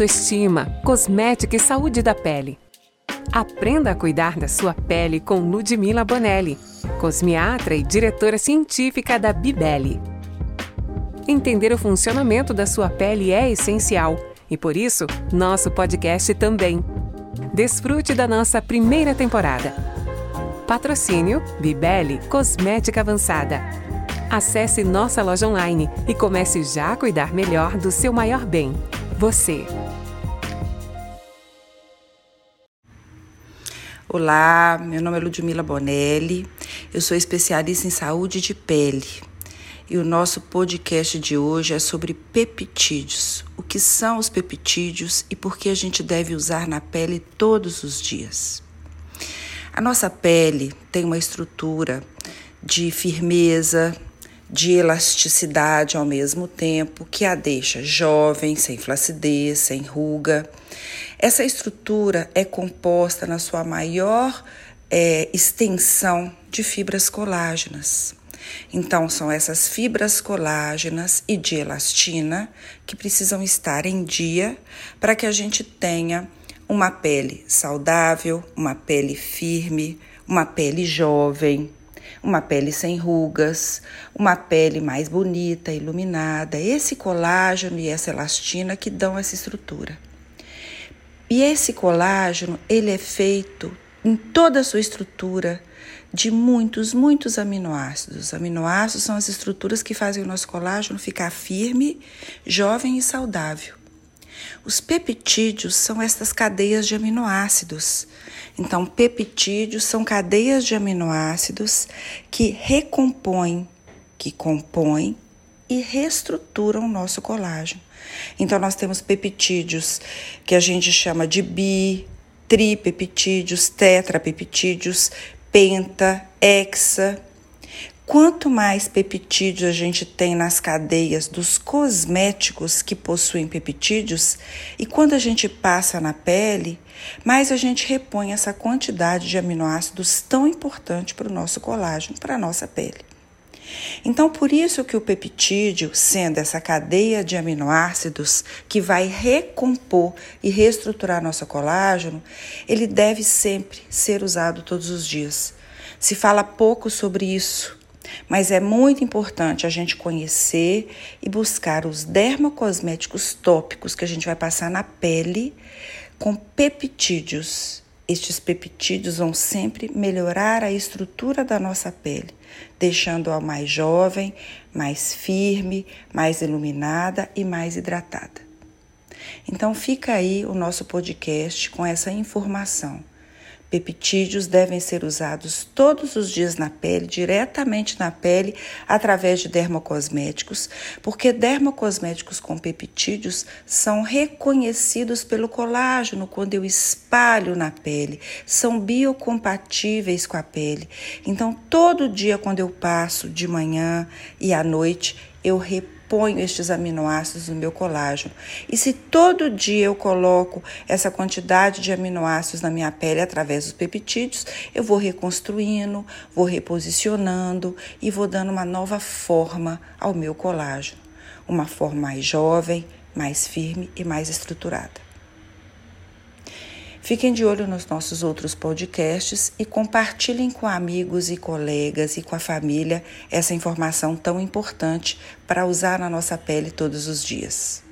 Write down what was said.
autoestima, cosmética e saúde da pele. Aprenda a cuidar da sua pele com Ludmila Bonelli, cosmiatra e diretora científica da Bibele. Entender o funcionamento da sua pele é essencial e por isso, nosso podcast também. Desfrute da nossa primeira temporada. Patrocínio Bibele Cosmética Avançada. Acesse nossa loja online e comece já a cuidar melhor do seu maior bem, você. Olá, meu nome é Ludmila Bonelli, eu sou especialista em saúde de pele e o nosso podcast de hoje é sobre peptídeos. O que são os peptídeos e por que a gente deve usar na pele todos os dias. A nossa pele tem uma estrutura de firmeza, de elasticidade ao mesmo tempo, que a deixa jovem, sem flacidez, sem ruga. Essa estrutura é composta na sua maior é, extensão de fibras colágenas. Então, são essas fibras colágenas e de elastina que precisam estar em dia para que a gente tenha uma pele saudável, uma pele firme, uma pele jovem, uma pele sem rugas, uma pele mais bonita, iluminada. Esse colágeno e essa elastina que dão essa estrutura. E esse colágeno, ele é feito em toda a sua estrutura de muitos, muitos aminoácidos. Aminoácidos são as estruturas que fazem o nosso colágeno ficar firme, jovem e saudável. Os peptídeos são estas cadeias de aminoácidos. Então, peptídeos são cadeias de aminoácidos que recompõem, que compõem e reestruturam o nosso colágeno. Então, nós temos peptídeos que a gente chama de bi, tripeptídeos, tetrapeptídeos, penta, hexa. Quanto mais peptídeos a gente tem nas cadeias dos cosméticos que possuem peptídeos, e quando a gente passa na pele, mais a gente repõe essa quantidade de aminoácidos tão importante para o nosso colágeno, para a nossa pele. Então, por isso que o peptídeo, sendo essa cadeia de aminoácidos que vai recompor e reestruturar nosso colágeno, ele deve sempre ser usado todos os dias. Se fala pouco sobre isso, mas é muito importante a gente conhecer e buscar os dermocosméticos tópicos que a gente vai passar na pele com peptídeos estes peptídeos vão sempre melhorar a estrutura da nossa pele, deixando-a mais jovem, mais firme, mais iluminada e mais hidratada. Então fica aí o nosso podcast com essa informação. Peptídeos devem ser usados todos os dias na pele, diretamente na pele, através de dermocosméticos, porque dermocosméticos com peptídeos são reconhecidos pelo colágeno quando eu espalho na pele, são biocompatíveis com a pele. Então, todo dia, quando eu passo de manhã e à noite, eu reponho ponho estes aminoácidos no meu colágeno. E se todo dia eu coloco essa quantidade de aminoácidos na minha pele através dos peptídeos, eu vou reconstruindo, vou reposicionando e vou dando uma nova forma ao meu colágeno. Uma forma mais jovem, mais firme e mais estruturada. Fiquem de olho nos nossos outros podcasts e compartilhem com amigos e colegas e com a família essa informação tão importante para usar na nossa pele todos os dias.